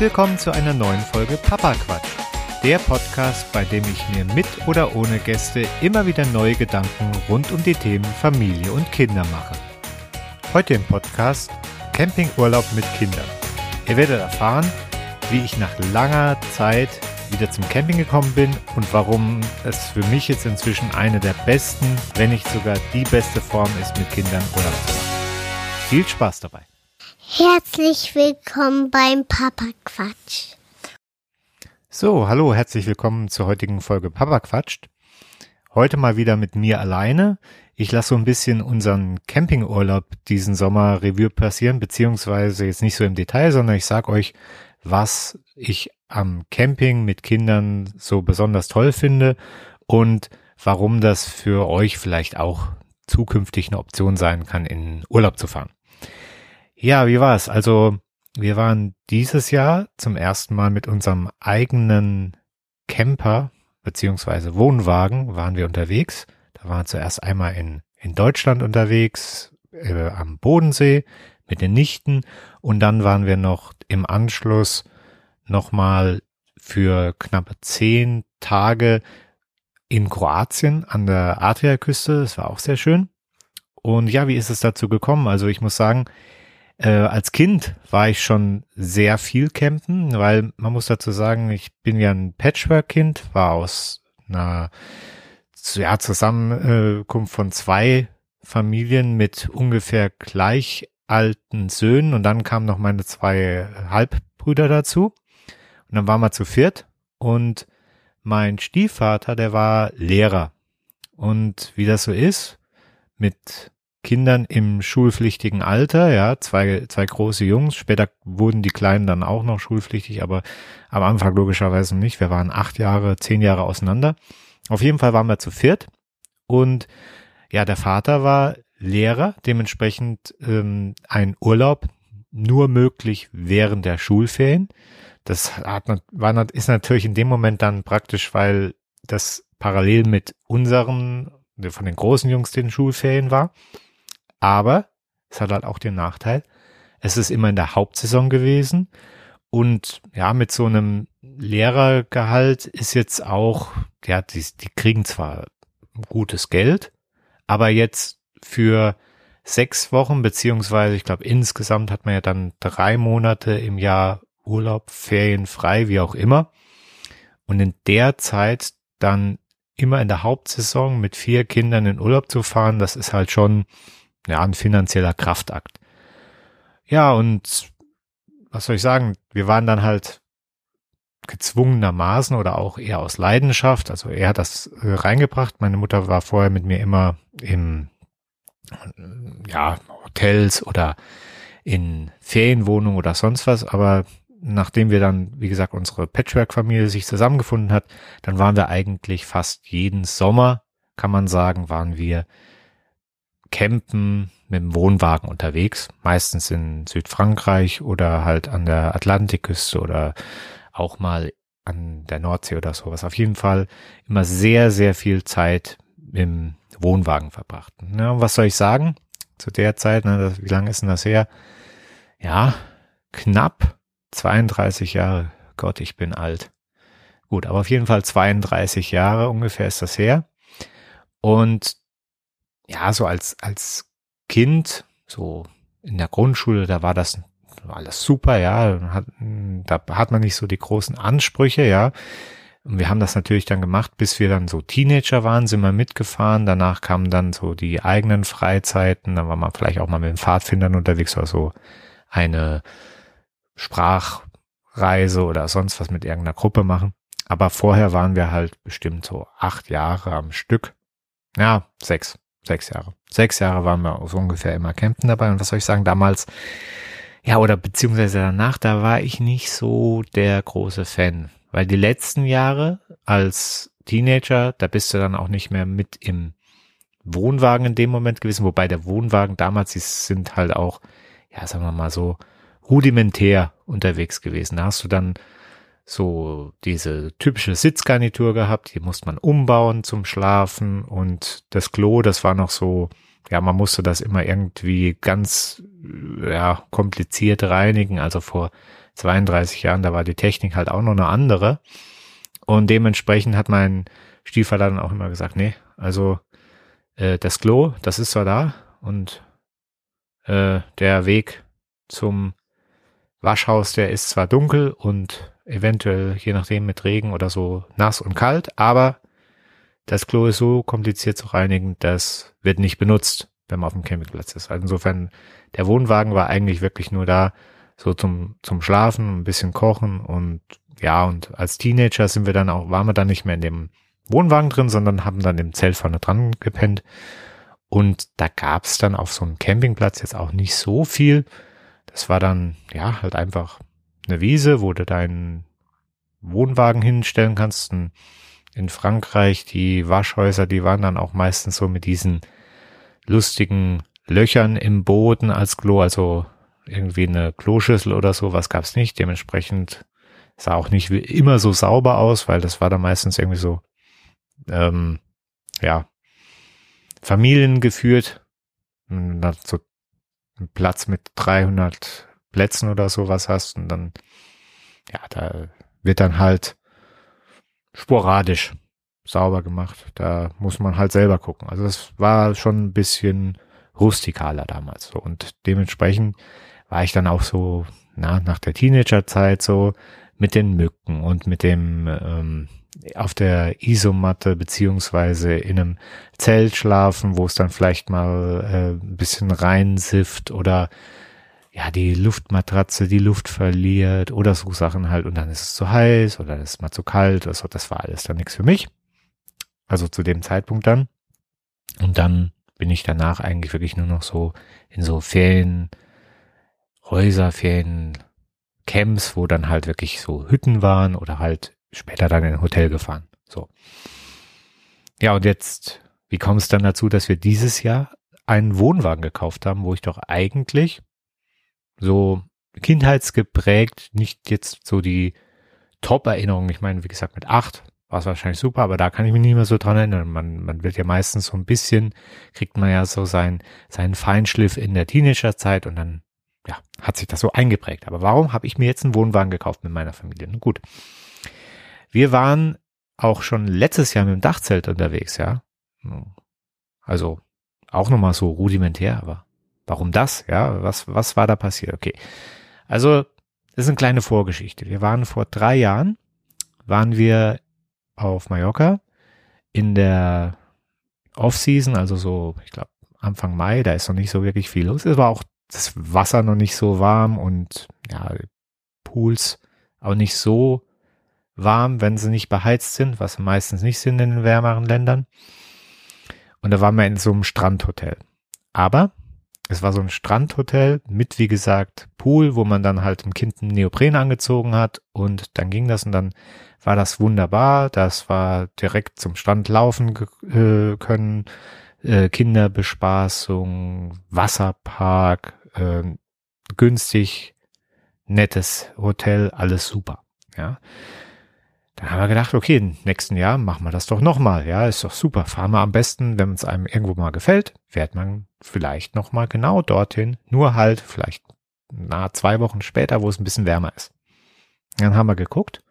Willkommen zu einer neuen Folge Papa Quatsch. Der Podcast, bei dem ich mir mit oder ohne Gäste immer wieder neue Gedanken rund um die Themen Familie und Kinder mache. Heute im Podcast Campingurlaub mit Kindern. Ihr werdet erfahren, wie ich nach langer Zeit wieder zum Camping gekommen bin und warum es für mich jetzt inzwischen eine der besten, wenn nicht sogar die beste Form ist, mit Kindern Urlaub zu machen. Viel Spaß dabei. Herzlich willkommen beim Papa Quatsch. So, hallo, herzlich willkommen zur heutigen Folge Papa Quatscht. Heute mal wieder mit mir alleine. Ich lasse so ein bisschen unseren Campingurlaub diesen Sommer Revue passieren, beziehungsweise jetzt nicht so im Detail, sondern ich sage euch, was ich am Camping mit Kindern so besonders toll finde und warum das für euch vielleicht auch zukünftig eine Option sein kann, in Urlaub zu fahren. Ja, wie war's? Also wir waren dieses Jahr zum ersten Mal mit unserem eigenen Camper beziehungsweise Wohnwagen waren wir unterwegs. Da waren wir zuerst einmal in, in Deutschland unterwegs, äh, am Bodensee mit den Nichten und dann waren wir noch im Anschluss nochmal für knappe zehn Tage in Kroatien an der Adriaküste. Das war auch sehr schön. Und ja, wie ist es dazu gekommen? Also ich muss sagen, äh, als Kind war ich schon sehr viel campen, weil man muss dazu sagen, ich bin ja ein Patchwork-Kind, war aus einer ja, Zusammenkunft von zwei Familien mit ungefähr gleich alten Söhnen und dann kamen noch meine zwei Halbbrüder dazu. Und dann waren wir zu viert und mein Stiefvater, der war Lehrer. Und wie das so ist, mit Kindern im schulpflichtigen Alter, ja, zwei, zwei große Jungs. Später wurden die Kleinen dann auch noch schulpflichtig, aber am Anfang logischerweise nicht. Wir waren acht Jahre, zehn Jahre auseinander. Auf jeden Fall waren wir zu viert und ja, der Vater war Lehrer, dementsprechend ähm, ein Urlaub nur möglich während der Schulferien. Das hat, war, ist natürlich in dem Moment dann praktisch, weil das parallel mit unseren, von den großen Jungs den Schulferien war. Aber es hat halt auch den Nachteil, es ist immer in der Hauptsaison gewesen und ja, mit so einem Lehrergehalt ist jetzt auch, ja, die, die kriegen zwar gutes Geld, aber jetzt für sechs Wochen, beziehungsweise ich glaube insgesamt hat man ja dann drei Monate im Jahr Urlaub, Ferien frei, wie auch immer. Und in der Zeit dann immer in der Hauptsaison mit vier Kindern in Urlaub zu fahren, das ist halt schon ja, ein finanzieller Kraftakt. Ja, und was soll ich sagen? Wir waren dann halt gezwungenermaßen oder auch eher aus Leidenschaft. Also er hat das äh, reingebracht. Meine Mutter war vorher mit mir immer im, ja, Hotels oder in Ferienwohnungen oder sonst was. Aber nachdem wir dann, wie gesagt, unsere Patchwork-Familie sich zusammengefunden hat, dann waren wir eigentlich fast jeden Sommer, kann man sagen, waren wir campen mit dem Wohnwagen unterwegs, meistens in Südfrankreich oder halt an der Atlantikküste oder auch mal an der Nordsee oder sowas. Auf jeden Fall immer sehr, sehr viel Zeit im Wohnwagen verbracht. Ja, was soll ich sagen? Zu der Zeit, ne, wie lange ist denn das her? Ja, knapp 32 Jahre. Gott, ich bin alt. Gut, aber auf jeden Fall 32 Jahre ungefähr ist das her. Und ja, so als, als Kind, so in der Grundschule, da war das alles super, ja, hat, da hat man nicht so die großen Ansprüche, ja. Und wir haben das natürlich dann gemacht, bis wir dann so Teenager waren, sind wir mitgefahren. Danach kamen dann so die eigenen Freizeiten. Dann war man vielleicht auch mal mit den Pfadfindern unterwegs oder so eine Sprachreise oder sonst was mit irgendeiner Gruppe machen. Aber vorher waren wir halt bestimmt so acht Jahre am Stück. Ja, sechs. Sechs Jahre. Sechs Jahre waren wir so ungefähr immer campen dabei. Und was soll ich sagen, damals, ja, oder beziehungsweise danach, da war ich nicht so der große Fan. Weil die letzten Jahre als Teenager, da bist du dann auch nicht mehr mit im Wohnwagen in dem Moment gewesen, wobei der Wohnwagen damals, die sind halt auch, ja, sagen wir mal so, rudimentär unterwegs gewesen. Da hast du dann so diese typische Sitzgarnitur gehabt, die musste man umbauen zum Schlafen und das Klo, das war noch so, ja, man musste das immer irgendwie ganz ja, kompliziert reinigen. Also vor 32 Jahren, da war die Technik halt auch noch eine andere. Und dementsprechend hat mein Stiefvater dann auch immer gesagt, nee, also äh, das Klo, das ist zwar da und äh, der Weg zum Waschhaus, der ist zwar dunkel und eventuell, je nachdem, mit Regen oder so nass und kalt, aber das Klo ist so kompliziert zu reinigen, das wird nicht benutzt, wenn man auf dem Campingplatz ist. Also insofern, der Wohnwagen war eigentlich wirklich nur da, so zum, zum Schlafen, ein bisschen kochen und ja, und als Teenager sind wir dann auch, waren wir dann nicht mehr in dem Wohnwagen drin, sondern haben dann im Zelt vorne dran gepennt. Und da gab's dann auf so einem Campingplatz jetzt auch nicht so viel. Das war dann, ja, halt einfach eine Wiese, wo du deinen Wohnwagen hinstellen kannst. In Frankreich, die Waschhäuser, die waren dann auch meistens so mit diesen lustigen Löchern im Boden als Klo, also irgendwie eine Kloschüssel oder so, was gab's nicht. Dementsprechend sah auch nicht immer so sauber aus, weil das war dann meistens irgendwie so, ähm, ja, Familien geführt. So einen Platz mit 300 Plätzen oder sowas hast und dann, ja, da wird dann halt sporadisch sauber gemacht. Da muss man halt selber gucken. Also das war schon ein bisschen rustikaler damals und dementsprechend war ich dann auch so, na, nach der Teenagerzeit so mit den Mücken und mit dem ähm, auf der Isomatte beziehungsweise in einem Zelt schlafen, wo es dann vielleicht mal äh, ein bisschen reinsifft oder ja, die Luftmatratze die Luft verliert oder so Sachen halt und dann ist es zu heiß oder ist mal zu kalt oder so. Das war alles dann nichts für mich. Also zu dem Zeitpunkt dann. Und dann bin ich danach eigentlich wirklich nur noch so in so Ferien, Häuser, Ferien, Camps, wo dann halt wirklich so Hütten waren oder halt später dann in ein Hotel gefahren. So. Ja, und jetzt, wie kommt es dann dazu, dass wir dieses Jahr einen Wohnwagen gekauft haben, wo ich doch eigentlich so kindheitsgeprägt nicht jetzt so die Top-Erinnerungen, ich meine, wie gesagt, mit acht war es wahrscheinlich super, aber da kann ich mich nicht mehr so dran erinnern. Man, man wird ja meistens so ein bisschen, kriegt man ja so sein, seinen Feinschliff in der Teenagerzeit und dann, ja, hat sich das so eingeprägt. Aber warum habe ich mir jetzt einen Wohnwagen gekauft mit meiner Familie? Nun gut. Wir waren auch schon letztes Jahr mit dem Dachzelt unterwegs, ja. Also auch nochmal so rudimentär, aber warum das? Ja, was, was war da passiert? Okay. Also, das ist eine kleine Vorgeschichte. Wir waren vor drei Jahren, waren wir auf Mallorca in der Off-Season, also so, ich glaube, Anfang Mai, da ist noch nicht so wirklich viel los. Es war auch das Wasser noch nicht so warm und ja, Pools auch nicht so warm, wenn sie nicht beheizt sind, was meistens nicht sind in den wärmeren Ländern. Und da waren wir in so einem Strandhotel. Aber es war so ein Strandhotel mit, wie gesagt, Pool, wo man dann halt dem Kind einen Neopren angezogen hat und dann ging das und dann war das wunderbar. Das war direkt zum Strand laufen äh, können, äh, Kinderbespaßung, Wasserpark, äh, günstig, nettes Hotel, alles super. Ja. Dann haben wir gedacht, okay, nächsten Jahr machen wir das doch nochmal. Ja, ist doch super. Fahren wir am besten, wenn es einem irgendwo mal gefällt, fährt man vielleicht nochmal genau dorthin. Nur halt vielleicht nahe zwei Wochen später, wo es ein bisschen wärmer ist. Dann haben wir geguckt.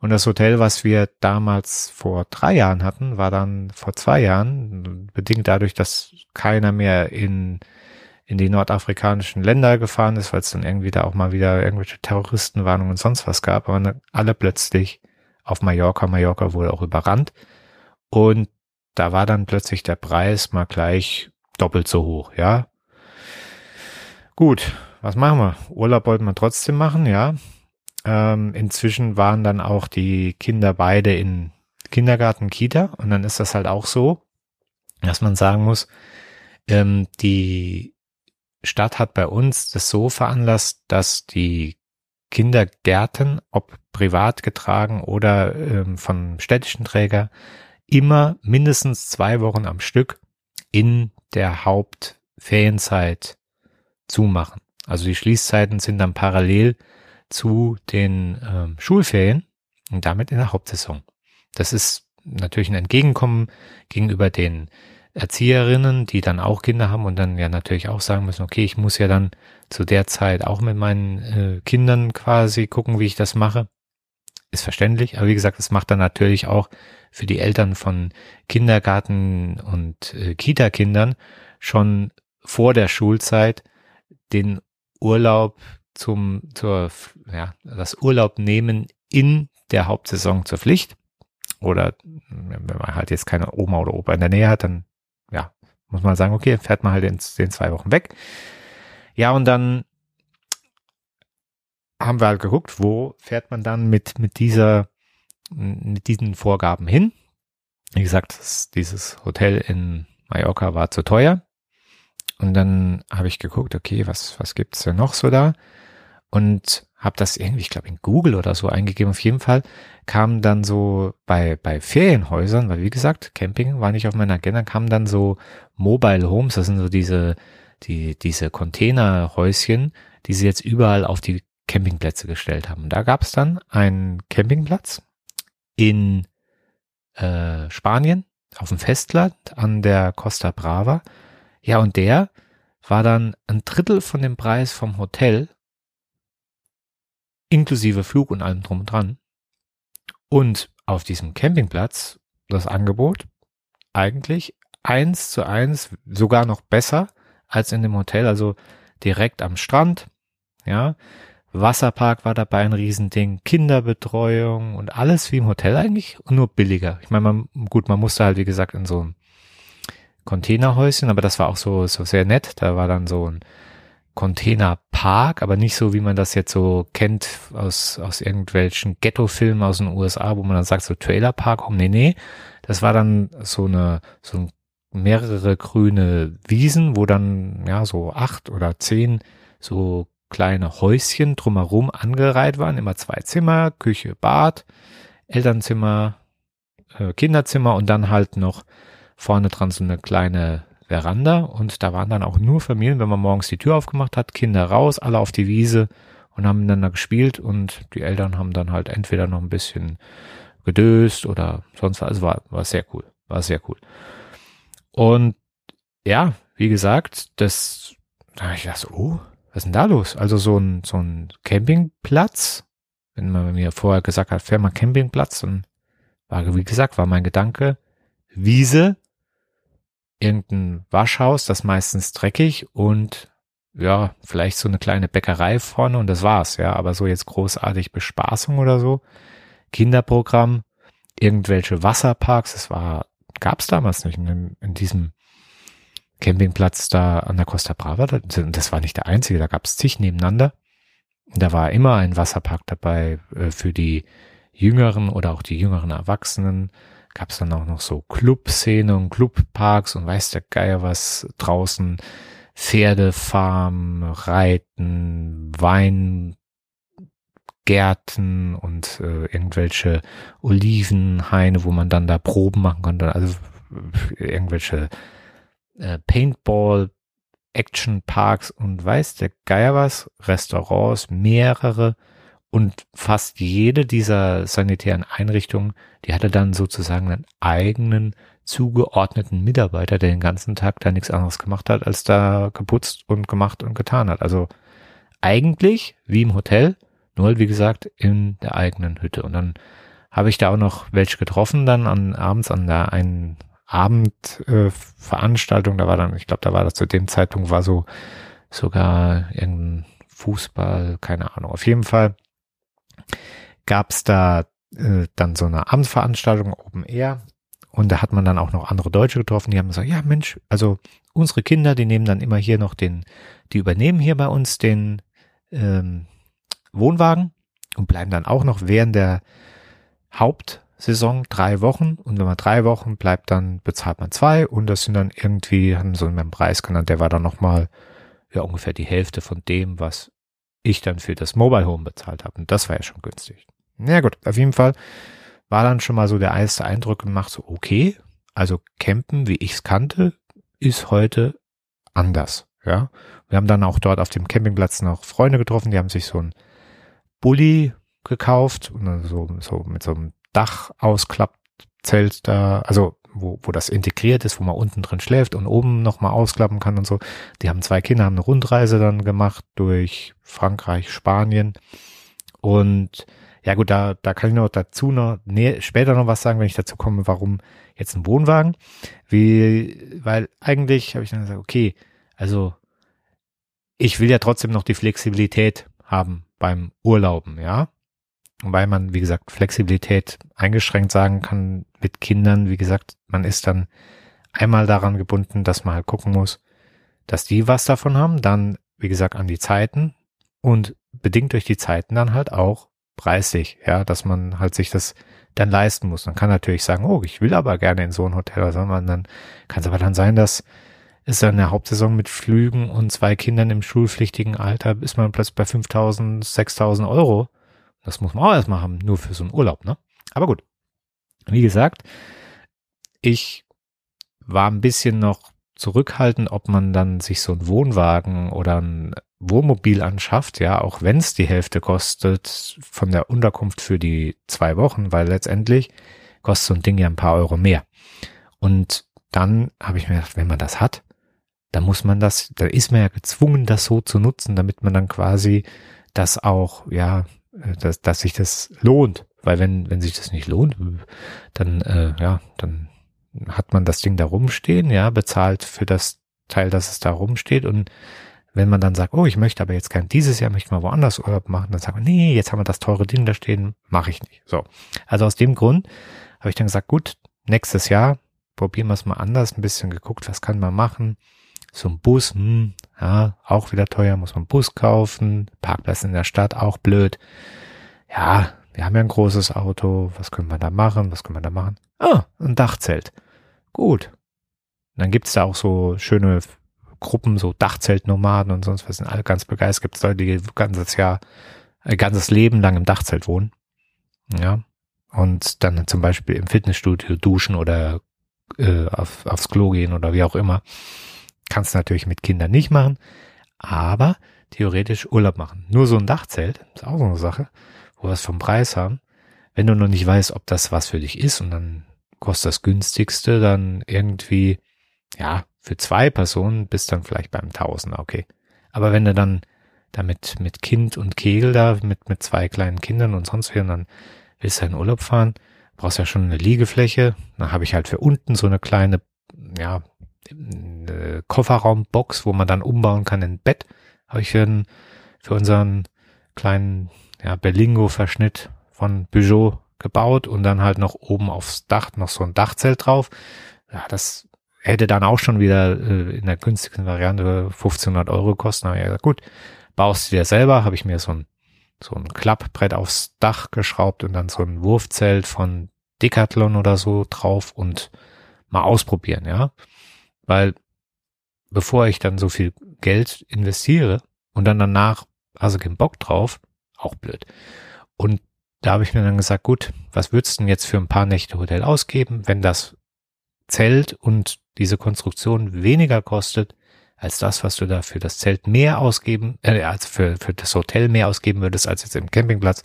Und das Hotel, was wir damals vor drei Jahren hatten, war dann vor zwei Jahren, bedingt dadurch, dass keiner mehr in, in die nordafrikanischen Länder gefahren ist, weil es dann irgendwie da auch mal wieder irgendwelche Terroristenwarnungen und sonst was gab, aber alle plötzlich auf Mallorca. Mallorca wurde auch überrannt. Und da war dann plötzlich der Preis mal gleich doppelt so hoch, ja. Gut, was machen wir? Urlaub wollten wir trotzdem machen, ja. Ähm, inzwischen waren dann auch die Kinder beide in Kindergarten, Kita und dann ist das halt auch so, dass man sagen muss, ähm, die Stadt hat bei uns das so veranlasst, dass die Kindergärten, ob privat getragen oder ähm, von städtischen Träger, immer mindestens zwei Wochen am Stück in der Hauptferienzeit zumachen. Also die Schließzeiten sind dann parallel zu den ähm, Schulferien und damit in der Hauptsaison. Das ist natürlich ein Entgegenkommen gegenüber den Erzieherinnen, die dann auch Kinder haben und dann ja natürlich auch sagen müssen, okay, ich muss ja dann zu der Zeit auch mit meinen äh, Kindern quasi gucken, wie ich das mache. Ist verständlich, aber wie gesagt, es macht dann natürlich auch für die Eltern von Kindergarten und äh, Kita-Kindern schon vor der Schulzeit den Urlaub zum, zur, ja, das Urlaub nehmen in der Hauptsaison zur Pflicht. Oder wenn man halt jetzt keine Oma oder Opa in der Nähe hat, dann, muss man sagen, okay, fährt man halt in den zwei Wochen weg. Ja, und dann haben wir halt geguckt, wo fährt man dann mit, mit dieser, mit diesen Vorgaben hin. Wie gesagt, das, dieses Hotel in Mallorca war zu teuer. Und dann habe ich geguckt, okay, was, was gibt's denn noch so da? Und habe das irgendwie, ich glaube, in Google oder so eingegeben. Auf jeden Fall kam dann so bei, bei Ferienhäusern, weil wie gesagt, Camping war nicht auf meiner Agenda, kamen dann so Mobile Homes, das sind so diese, die, diese Containerhäuschen, die sie jetzt überall auf die Campingplätze gestellt haben. Und da gab es dann einen Campingplatz in äh, Spanien, auf dem Festland an der Costa Brava. Ja, und der war dann ein Drittel von dem Preis vom Hotel inklusive Flug und allem drum und dran. Und auf diesem Campingplatz das Angebot eigentlich eins zu eins, sogar noch besser als in dem Hotel, also direkt am Strand, ja. Wasserpark war dabei ein Riesending, Kinderbetreuung und alles wie im Hotel eigentlich nur billiger. Ich meine, man, gut, man musste halt, wie gesagt, in so ein Containerhäuschen, aber das war auch so, so sehr nett. Da war dann so ein Containerpark, aber nicht so, wie man das jetzt so kennt aus, aus irgendwelchen Ghetto-Filmen aus den USA, wo man dann sagt, so Trailerpark, oh, nee, nee. Das war dann so eine, so mehrere grüne Wiesen, wo dann, ja, so acht oder zehn so kleine Häuschen drumherum angereiht waren, immer zwei Zimmer, Küche, Bad, Elternzimmer, äh, Kinderzimmer und dann halt noch vorne dran so eine kleine Veranda und da waren dann auch nur Familien, wenn man morgens die Tür aufgemacht hat, Kinder raus, alle auf die Wiese und haben miteinander gespielt und die Eltern haben dann halt entweder noch ein bisschen gedöst oder sonst was. Also war, war sehr cool. War sehr cool. Und ja, wie gesagt, das, da ich dachte, oh, was ist denn da los? Also so ein, so ein Campingplatz, wenn man mir vorher gesagt hat, fähr mal Campingplatz, dann war, wie gesagt, war mein Gedanke, Wiese, irgendein Waschhaus, das meistens dreckig und ja, vielleicht so eine kleine Bäckerei vorne und das war's, ja, aber so jetzt großartig Bespaßung oder so. Kinderprogramm, irgendwelche Wasserparks, das war, gab's damals nicht in, in diesem Campingplatz da an der Costa Brava, das war nicht der einzige, da gab's zig nebeneinander. Da war immer ein Wasserpark dabei äh, für die Jüngeren oder auch die jüngeren Erwachsenen gab es dann auch noch so Clubszene und Clubparks und weiß der Geier was draußen. Pferdefarm, Reiten, Weingärten und äh, irgendwelche Olivenhaine, wo man dann da Proben machen konnte. Also irgendwelche äh, Paintball, Action Parks und weiß der Geier was, Restaurants, mehrere und fast jede dieser sanitären Einrichtungen, die hatte dann sozusagen einen eigenen zugeordneten Mitarbeiter, der den ganzen Tag da nichts anderes gemacht hat, als da geputzt und gemacht und getan hat. Also eigentlich wie im Hotel, nur halt wie gesagt in der eigenen Hütte. Und dann habe ich da auch noch welche getroffen, dann an abends an der einen Abendveranstaltung. Äh, da war dann, ich glaube, da war das zu dem Zeitpunkt war so sogar irgendein Fußball, keine Ahnung. Auf jeden Fall gab es da äh, dann so eine Abendsveranstaltung Open Air und da hat man dann auch noch andere Deutsche getroffen, die haben gesagt, ja Mensch, also unsere Kinder, die nehmen dann immer hier noch den, die übernehmen hier bei uns den ähm, Wohnwagen und bleiben dann auch noch während der Hauptsaison drei Wochen. Und wenn man drei Wochen bleibt, dann bezahlt man zwei. Und das sind dann irgendwie, haben so einen Preis genannt, der war dann nochmal ja ungefähr die Hälfte von dem, was ich dann für das Mobile Home bezahlt habe. Und das war ja schon günstig. Na ja, gut, auf jeden Fall war dann schon mal so der erste Eindruck und macht so, okay, also Campen, wie ich es kannte, ist heute anders. Ja, wir haben dann auch dort auf dem Campingplatz noch Freunde getroffen, die haben sich so ein Bulli gekauft und so, so mit so einem Dachausklappzelt da, also wo, wo das integriert ist, wo man unten drin schläft und oben nochmal ausklappen kann und so. Die haben zwei Kinder, haben eine Rundreise dann gemacht durch Frankreich, Spanien und ja gut, da, da kann ich noch dazu noch nee, später noch was sagen, wenn ich dazu komme, warum jetzt ein Wohnwagen. Wie, weil eigentlich habe ich dann gesagt, okay, also ich will ja trotzdem noch die Flexibilität haben beim Urlauben, ja. Weil man, wie gesagt, Flexibilität eingeschränkt sagen kann mit Kindern. Wie gesagt, man ist dann einmal daran gebunden, dass man halt gucken muss, dass die was davon haben. Dann, wie gesagt, an die Zeiten und bedingt durch die Zeiten dann halt auch preislich, ja, dass man halt sich das dann leisten muss. Man kann natürlich sagen, oh, ich will aber gerne in so ein Hotel, sondern dann kann es aber dann sein, dass ist dann eine Hauptsaison mit Flügen und zwei Kindern im schulpflichtigen Alter, ist man plötzlich bei 5000, 6000 Euro. Das muss man auch erstmal haben, nur für so einen Urlaub, ne? Aber gut. Wie gesagt, ich war ein bisschen noch zurückhaltend, ob man dann sich so einen Wohnwagen oder ein Wohnmobil anschafft, ja, auch wenn es die Hälfte kostet von der Unterkunft für die zwei Wochen, weil letztendlich kostet so ein Ding ja ein paar Euro mehr. Und dann habe ich mir gedacht, wenn man das hat, da muss man das, da ist man ja gezwungen, das so zu nutzen, damit man dann quasi das auch, ja, dass, dass sich das lohnt. Weil wenn, wenn sich das nicht lohnt, dann, äh, ja, dann hat man das Ding da rumstehen, ja, bezahlt für das Teil, dass es da rumsteht und wenn man dann sagt, oh, ich möchte aber jetzt kein dieses Jahr, möchte mal woanders Urlaub machen, dann sagt man, nee, jetzt haben wir das teure Ding da stehen, mache ich nicht. So. Also aus dem Grund habe ich dann gesagt, gut, nächstes Jahr probieren wir es mal anders, ein bisschen geguckt, was kann man machen, so ein Bus, hm, ja, auch wieder teuer, muss man Bus kaufen. Parkplatz in der Stadt, auch blöd. Ja, wir haben ja ein großes Auto. Was können wir da machen? Was können wir da machen? Ah, ein Dachzelt. Gut. dann gibt's da auch so schöne Gruppen, so Dachzeltnomaden und sonst was sind alle ganz begeistert. Gibt's Leute, die ganzes Jahr, ein ganzes Leben lang im Dachzelt wohnen. Ja. Und dann zum Beispiel im Fitnessstudio duschen oder äh, auf, aufs Klo gehen oder wie auch immer. Kannst natürlich mit Kindern nicht machen, aber theoretisch Urlaub machen. Nur so ein Dachzelt, ist auch so eine Sache, wo wir es vom Preis haben. Wenn du noch nicht weißt, ob das was für dich ist und dann kostet das günstigste dann irgendwie, ja, für zwei Personen bist dann vielleicht beim Tausender, okay. Aber wenn du dann damit mit Kind und Kegel da, mit, mit zwei kleinen Kindern und sonst wie, und dann willst du in Urlaub fahren, brauchst ja schon eine Liegefläche. Dann habe ich halt für unten so eine kleine, ja, eine Kofferraumbox, wo man dann umbauen kann in Bett. Habe ich für, für unseren kleinen ja, Berlingo-Verschnitt von Peugeot gebaut und dann halt noch oben aufs Dach noch so ein Dachzelt drauf. Ja, das hätte dann auch schon wieder äh, in der günstigsten Variante 1500 Euro gekostet. Aber ja, gut, baust du dir selber, habe ich mir so ein so ein Klappbrett aufs Dach geschraubt und dann so ein Wurfzelt von Decathlon oder so drauf und mal ausprobieren, ja. Weil bevor ich dann so viel Geld investiere und dann danach also keinen Bock drauf, auch blöd. Und da habe ich mir dann gesagt, gut, was würdest du denn jetzt für ein paar Nächte Hotel ausgeben, wenn das Zelt und diese Konstruktion weniger kostet als das, was du da für das Zelt mehr ausgeben, äh, als für, für das Hotel mehr ausgeben würdest als jetzt im Campingplatz,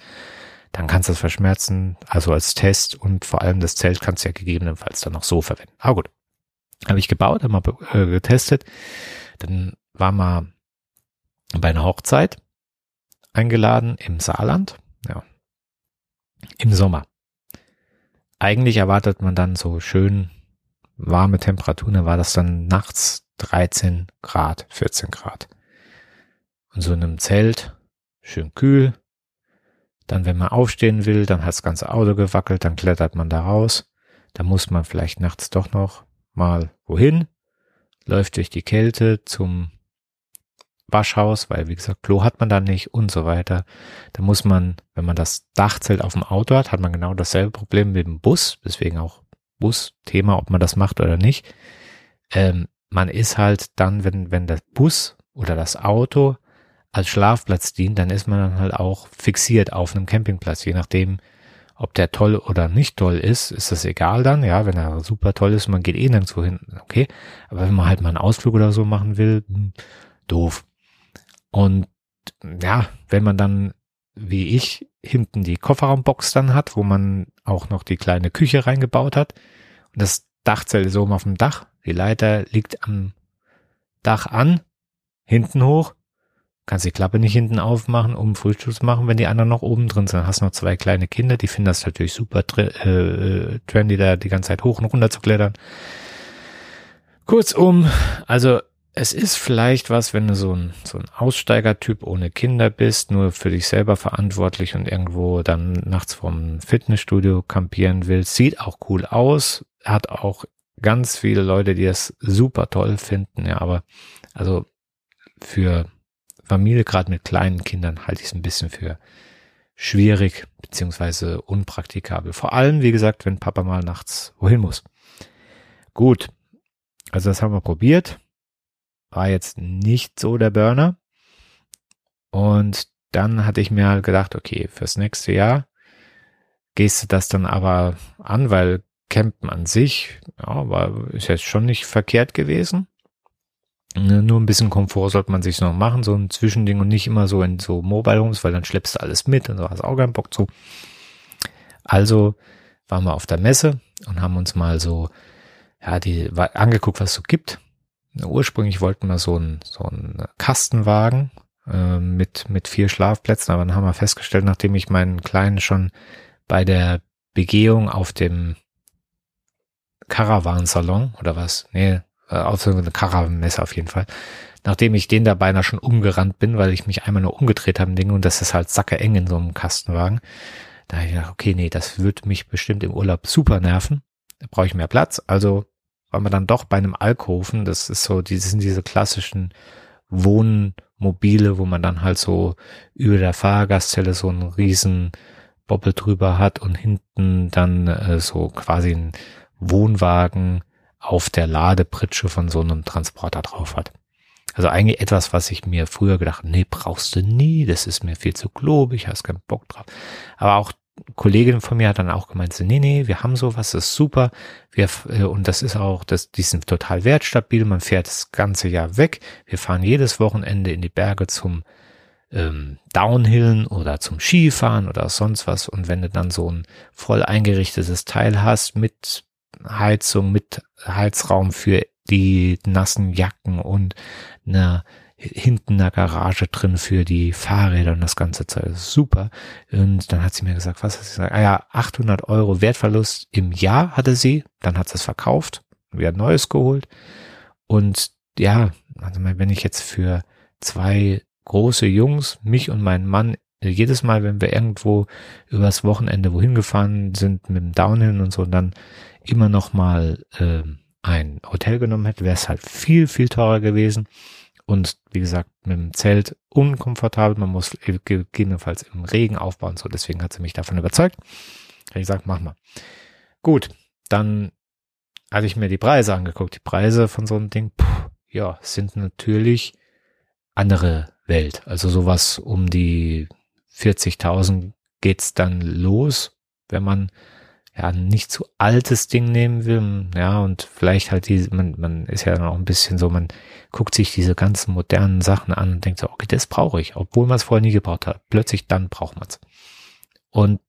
dann kannst du das verschmerzen, also als Test und vor allem das Zelt kannst du ja gegebenenfalls dann noch so verwenden. Aber gut, habe ich gebaut, habe mal äh, getestet. Dann war mal bei einer Hochzeit eingeladen im Saarland, ja, im Sommer. Eigentlich erwartet man dann so schön warme Temperaturen, da war das dann nachts 13 Grad, 14 Grad. Und so in einem Zelt, schön kühl. Dann, wenn man aufstehen will, dann hat das ganze Auto gewackelt, dann klettert man da raus. Da muss man vielleicht nachts doch noch mal wohin, läuft durch die Kälte zum Waschhaus, weil wie gesagt, Klo hat man da nicht und so weiter. Da muss man, wenn man das Dachzelt auf dem Auto hat, hat man genau dasselbe Problem mit dem Bus, deswegen auch Bus-Thema, ob man das macht oder nicht. Ähm, man ist halt dann, wenn, wenn der Bus oder das Auto als Schlafplatz dient, dann ist man dann halt auch fixiert auf einem Campingplatz, je nachdem, ob der toll oder nicht toll ist, ist das egal dann, ja, wenn er super toll ist, man geht eh nirgendwo hin, okay. Aber wenn man halt mal einen Ausflug oder so machen will, hm, doof. Und ja, wenn man dann, wie ich, hinten die Kofferraumbox dann hat, wo man auch noch die kleine Küche reingebaut hat, und das Dachzelt ist oben auf dem Dach. Die Leiter liegt am Dach an, hinten hoch. Kannst die Klappe nicht hinten aufmachen, um Frühstück zu machen, wenn die anderen noch oben drin sind. Hast noch zwei kleine Kinder, die finden das natürlich super äh, trendy, da die ganze Zeit hoch und runter zu klettern. Kurzum, also es ist vielleicht was, wenn du so ein, so ein Aussteigertyp ohne Kinder bist, nur für dich selber verantwortlich und irgendwo dann nachts vom Fitnessstudio kampieren willst. Sieht auch cool aus, hat auch ganz viele Leute, die das super toll finden, ja, aber also für Familie, gerade mit kleinen Kindern, halte ich es ein bisschen für schwierig beziehungsweise unpraktikabel. Vor allem, wie gesagt, wenn Papa mal nachts wohin muss. Gut, also das haben wir probiert. War jetzt nicht so der Burner. Und dann hatte ich mir gedacht, okay, fürs nächste Jahr gehst du das dann aber an, weil Campen an sich, ja, war, ist jetzt schon nicht verkehrt gewesen. Ne, nur ein bisschen Komfort sollte man sich noch machen, so ein Zwischending und nicht immer so in so Mobile Homes, weil dann schleppst du alles mit und so hast auch keinen Bock zu. Also waren wir auf der Messe und haben uns mal so, ja, die angeguckt, was es so gibt. Ursprünglich wollten wir so einen so einen Kastenwagen äh, mit mit vier Schlafplätzen, aber dann haben wir festgestellt, nachdem ich meinen Kleinen schon bei der Begehung auf dem Caravansalon oder was? Nee, äh, eine Caravanmesse auf jeden Fall. Nachdem ich den da beinahe schon umgerannt bin, weil ich mich einmal nur umgedreht habe im Ding und das ist halt sacke eng in so einem Kastenwagen. Da habe ich gedacht, okay, nee, das wird mich bestimmt im Urlaub super nerven. Da brauche ich mehr Platz. Also waren wir dann doch bei einem Alkoven. Das ist so, die sind diese klassischen Wohnmobile, wo man dann halt so über der Fahrgastzelle so einen riesen Bobbel drüber hat und hinten dann äh, so quasi ein Wohnwagen auf der Ladepritsche von so einem Transporter drauf hat. Also eigentlich etwas, was ich mir früher gedacht, nee, brauchst du nie, das ist mir viel zu globig, hast keinen Bock drauf. Aber auch Kollegin von mir hat dann auch gemeint, nee, nee, wir haben sowas, das ist super. Wir, äh, und das ist auch, das, die sind total wertstabil, man fährt das ganze Jahr weg. Wir fahren jedes Wochenende in die Berge zum ähm, Downhillen oder zum Skifahren oder sonst was. Und wenn du dann so ein voll eingerichtetes Teil hast mit Heizung mit Heizraum für die nassen Jacken und eine hinten eine Garage drin für die Fahrräder und das ganze Zeug. Das super. Und dann hat sie mir gesagt, was hat sie gesagt? Ah ja, 800 Euro Wertverlust im Jahr hatte sie. Dann hat sie es verkauft, wieder Neues geholt. Und ja, also wenn ich jetzt für zwei große Jungs, mich und meinen Mann, jedes Mal, wenn wir irgendwo übers Wochenende wohin gefahren sind mit dem Downhill und so, dann immer noch mal äh, ein Hotel genommen hätte, wäre es halt viel, viel teurer gewesen. Und wie gesagt, mit dem Zelt unkomfortabel. Man muss gegebenenfalls im Regen aufbauen. So, deswegen hat sie mich davon überzeugt. Ich gesagt, mach mal. Gut, dann hatte ich mir die Preise angeguckt. Die Preise von so einem Ding, puh, ja, sind natürlich andere Welt. Also sowas um die 40.000 geht's dann los, wenn man ja, nicht zu altes Ding nehmen will, ja, und vielleicht halt diese, man, man ist ja dann auch ein bisschen so, man guckt sich diese ganzen modernen Sachen an und denkt so, okay, das brauche ich, obwohl man es vorher nie gebraucht hat. Plötzlich dann braucht man es. Und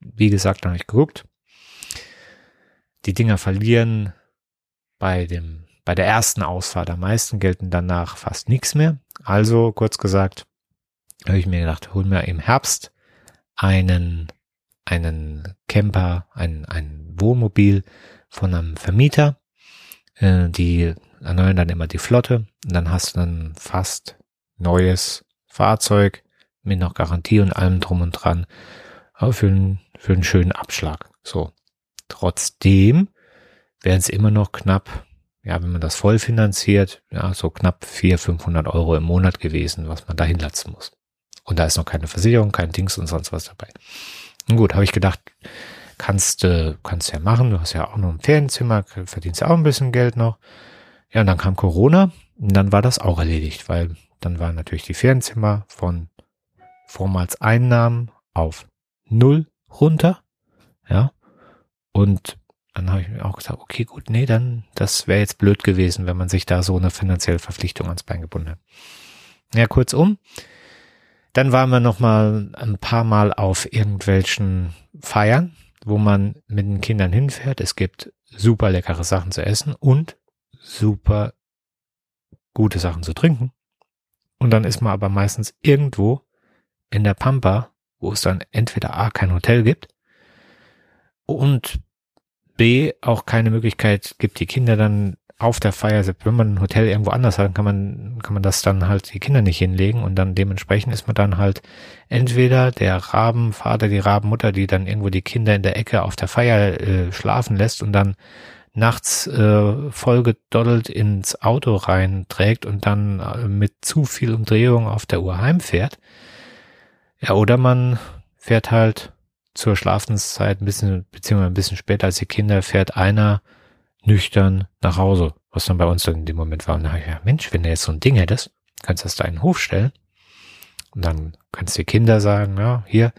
wie gesagt, dann habe ich geguckt. Die Dinger verlieren bei dem, bei der ersten Ausfahrt am meisten, gelten danach fast nichts mehr. Also, kurz gesagt, habe ich mir gedacht, hol mir im Herbst einen einen Camper, ein, ein Wohnmobil von einem Vermieter. Äh, die erneuern dann immer die Flotte. Und dann hast du dann fast neues Fahrzeug mit noch Garantie und allem drum und dran. Aber für einen, für einen schönen Abschlag. So. Trotzdem wären es immer noch knapp, ja, wenn man das voll finanziert, ja, so knapp 400, 500 Euro im Monat gewesen, was man dahin lassen muss. Und da ist noch keine Versicherung, kein Dings und sonst was dabei. Gut, habe ich gedacht, kannst du kannst ja machen. Du hast ja auch noch ein Ferienzimmer, verdienst ja auch ein bisschen Geld noch. Ja, und dann kam Corona und dann war das auch erledigt, weil dann waren natürlich die Ferienzimmer von vormals Einnahmen auf null runter. Ja. Und dann habe ich mir auch gesagt, okay, gut, nee, dann, das wäre jetzt blöd gewesen, wenn man sich da so eine finanzielle Verpflichtung ans Bein gebunden hat. Ja, kurzum, dann waren wir noch mal ein paar Mal auf irgendwelchen Feiern. wo man mit den Kindern hinfährt. Es gibt super leckere Sachen zu essen und super gute Sachen zu trinken. Und dann ist man aber meistens irgendwo in der Pampa, wo es dann entweder A kein Hotel gibt und B auch keine Möglichkeit gibt, die Kinder dann auf der Feier, selbst wenn man ein Hotel irgendwo anders hat, kann man, kann man das dann halt die Kinder nicht hinlegen und dann dementsprechend ist man dann halt entweder der Rabenvater, die Rabenmutter, die dann irgendwo die Kinder in der Ecke auf der Feier äh, schlafen lässt und dann nachts äh, vollgedoddelt ins Auto reinträgt und dann äh, mit zu viel Umdrehung auf der Uhr heimfährt. Ja, oder man fährt halt zur Schlafenszeit ein bisschen, beziehungsweise ein bisschen später als die Kinder, fährt einer nüchtern nach Hause, was dann bei uns dann in dem Moment war. Und habe ich Mensch, wenn du jetzt so ein Ding hättest, kannst du das da in den Hof stellen. Und dann kannst du die Kinder sagen, ja, hier,